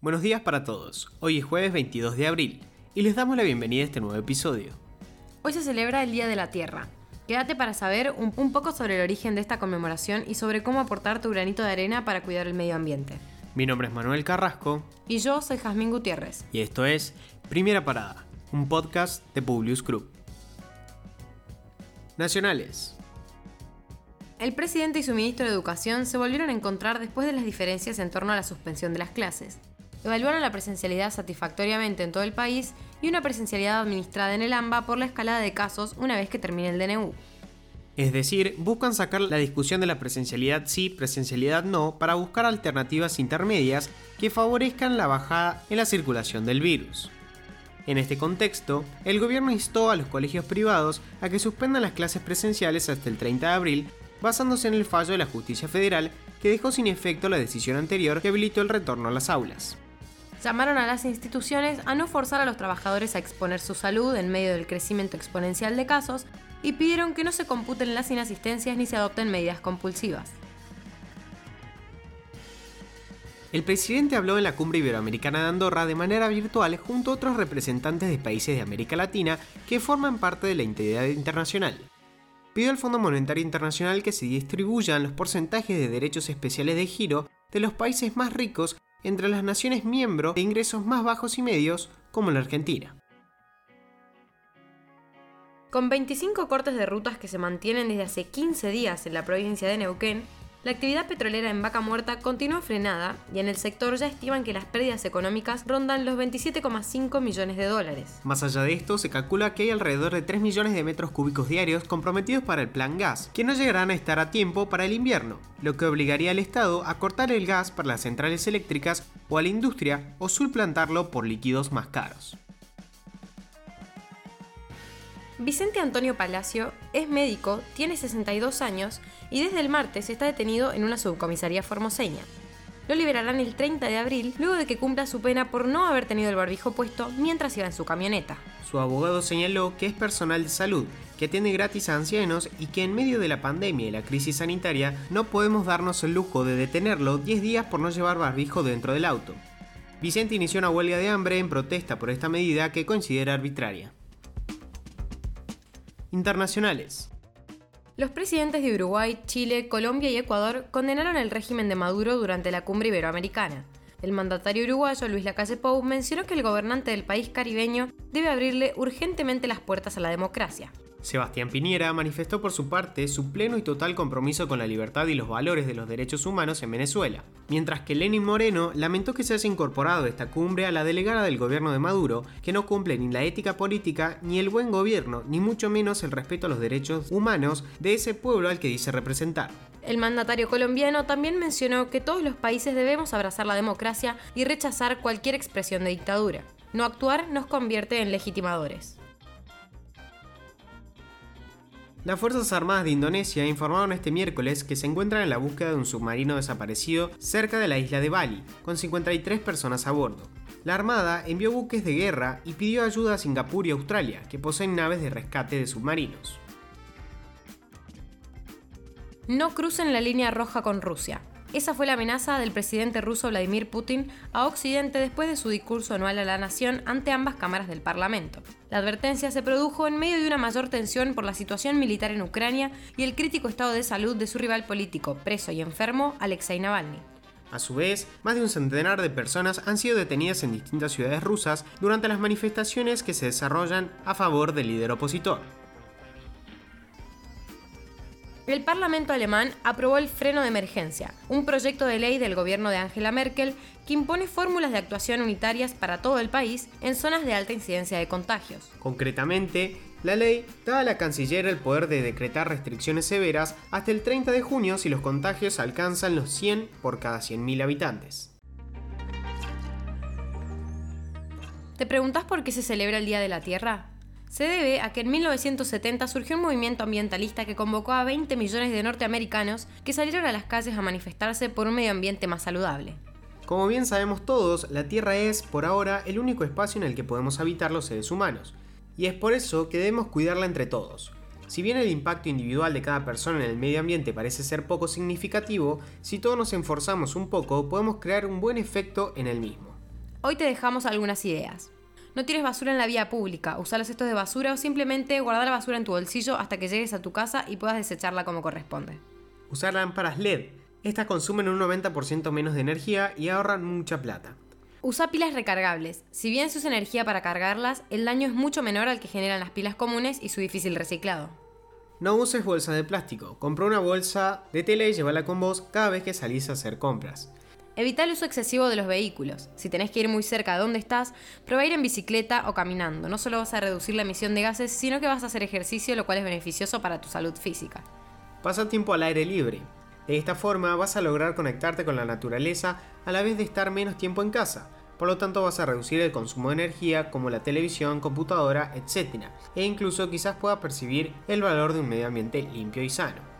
Buenos días para todos. Hoy es jueves 22 de abril y les damos la bienvenida a este nuevo episodio. Hoy se celebra el Día de la Tierra. Quédate para saber un, un poco sobre el origen de esta conmemoración y sobre cómo aportar tu granito de arena para cuidar el medio ambiente. Mi nombre es Manuel Carrasco Y yo soy Jazmín Gutiérrez. y esto es Primera Parada, un podcast de Publius Group. Nacionales. El presidente y su ministro de Educación se volvieron a encontrar después de las diferencias en torno a la suspensión de las clases. Evaluaron la presencialidad satisfactoriamente en todo el país y una presencialidad administrada en el AMBA por la escalada de casos una vez que termine el DNU. Es decir, buscan sacar la discusión de la presencialidad sí, presencialidad no, para buscar alternativas intermedias que favorezcan la bajada en la circulación del virus. En este contexto, el gobierno instó a los colegios privados a que suspendan las clases presenciales hasta el 30 de abril, basándose en el fallo de la justicia federal que dejó sin efecto la decisión anterior que habilitó el retorno a las aulas. Llamaron a las instituciones a no forzar a los trabajadores a exponer su salud en medio del crecimiento exponencial de casos y pidieron que no se computen las inasistencias ni se adopten medidas compulsivas. El presidente habló en la cumbre iberoamericana de Andorra de manera virtual junto a otros representantes de países de América Latina que forman parte de la entidad internacional. Pidió al Fondo Monetario Internacional que se distribuyan los porcentajes de derechos especiales de giro de los países más ricos entre las naciones miembros de ingresos más bajos y medios, como la Argentina. Con 25 cortes de rutas que se mantienen desde hace 15 días en la provincia de Neuquén, la actividad petrolera en Vaca Muerta continúa frenada y en el sector ya estiman que las pérdidas económicas rondan los 27,5 millones de dólares. Más allá de esto, se calcula que hay alrededor de 3 millones de metros cúbicos diarios comprometidos para el plan gas, que no llegarán a estar a tiempo para el invierno, lo que obligaría al Estado a cortar el gas para las centrales eléctricas o a la industria o suplantarlo por líquidos más caros. Vicente Antonio Palacio es médico, tiene 62 años y desde el martes está detenido en una subcomisaría formoseña. Lo liberarán el 30 de abril luego de que cumpla su pena por no haber tenido el barbijo puesto mientras iba en su camioneta. Su abogado señaló que es personal de salud, que atiende gratis a ancianos y que en medio de la pandemia y la crisis sanitaria no podemos darnos el lujo de detenerlo 10 días por no llevar barbijo dentro del auto. Vicente inició una huelga de hambre en protesta por esta medida que considera arbitraria. Internacionales. Los presidentes de Uruguay, Chile, Colombia y Ecuador condenaron el régimen de Maduro durante la cumbre iberoamericana. El mandatario uruguayo Luis Lacalle Pou mencionó que el gobernante del país caribeño debe abrirle urgentemente las puertas a la democracia. Sebastián Piñera manifestó por su parte su pleno y total compromiso con la libertad y los valores de los derechos humanos en Venezuela, mientras que Lenin Moreno lamentó que se haya incorporado esta cumbre a la delegada del gobierno de Maduro, que no cumple ni la ética política, ni el buen gobierno, ni mucho menos el respeto a los derechos humanos de ese pueblo al que dice representar. El mandatario colombiano también mencionó que todos los países debemos abrazar la democracia y rechazar cualquier expresión de dictadura. No actuar nos convierte en legitimadores. Las Fuerzas Armadas de Indonesia informaron este miércoles que se encuentran en la búsqueda de un submarino desaparecido cerca de la isla de Bali, con 53 personas a bordo. La Armada envió buques de guerra y pidió ayuda a Singapur y Australia, que poseen naves de rescate de submarinos. No crucen la línea roja con Rusia. Esa fue la amenaza del presidente ruso Vladimir Putin a Occidente después de su discurso anual a la nación ante ambas cámaras del Parlamento. La advertencia se produjo en medio de una mayor tensión por la situación militar en Ucrania y el crítico estado de salud de su rival político, preso y enfermo, Alexei Navalny. A su vez, más de un centenar de personas han sido detenidas en distintas ciudades rusas durante las manifestaciones que se desarrollan a favor del líder opositor. El Parlamento alemán aprobó el freno de emergencia, un proyecto de ley del gobierno de Angela Merkel que impone fórmulas de actuación unitarias para todo el país en zonas de alta incidencia de contagios. Concretamente, la ley da a la canciller el poder de decretar restricciones severas hasta el 30 de junio si los contagios alcanzan los 100 por cada 100.000 habitantes. ¿Te preguntás por qué se celebra el Día de la Tierra? Se debe a que en 1970 surgió un movimiento ambientalista que convocó a 20 millones de norteamericanos que salieron a las calles a manifestarse por un medio ambiente más saludable. Como bien sabemos todos, la Tierra es, por ahora, el único espacio en el que podemos habitar los seres humanos, y es por eso que debemos cuidarla entre todos. Si bien el impacto individual de cada persona en el medio ambiente parece ser poco significativo, si todos nos esforzamos un poco podemos crear un buen efecto en el mismo. Hoy te dejamos algunas ideas. No tires basura en la vía pública, usa los cestos de basura o simplemente guarda la basura en tu bolsillo hasta que llegues a tu casa y puedas desecharla como corresponde. Usar lámparas LED. Estas consumen un 90% menos de energía y ahorran mucha plata. Usa pilas recargables. Si bien se usa energía para cargarlas, el daño es mucho menor al que generan las pilas comunes y su difícil reciclado. No uses bolsas de plástico. Compra una bolsa de tela y llévala con vos cada vez que salís a hacer compras. Evita el uso excesivo de los vehículos. Si tenés que ir muy cerca de donde estás, prueba ir en bicicleta o caminando. No solo vas a reducir la emisión de gases, sino que vas a hacer ejercicio, lo cual es beneficioso para tu salud física. Pasa tiempo al aire libre. De esta forma vas a lograr conectarte con la naturaleza a la vez de estar menos tiempo en casa. Por lo tanto vas a reducir el consumo de energía como la televisión, computadora, etc. E incluso quizás puedas percibir el valor de un medio ambiente limpio y sano.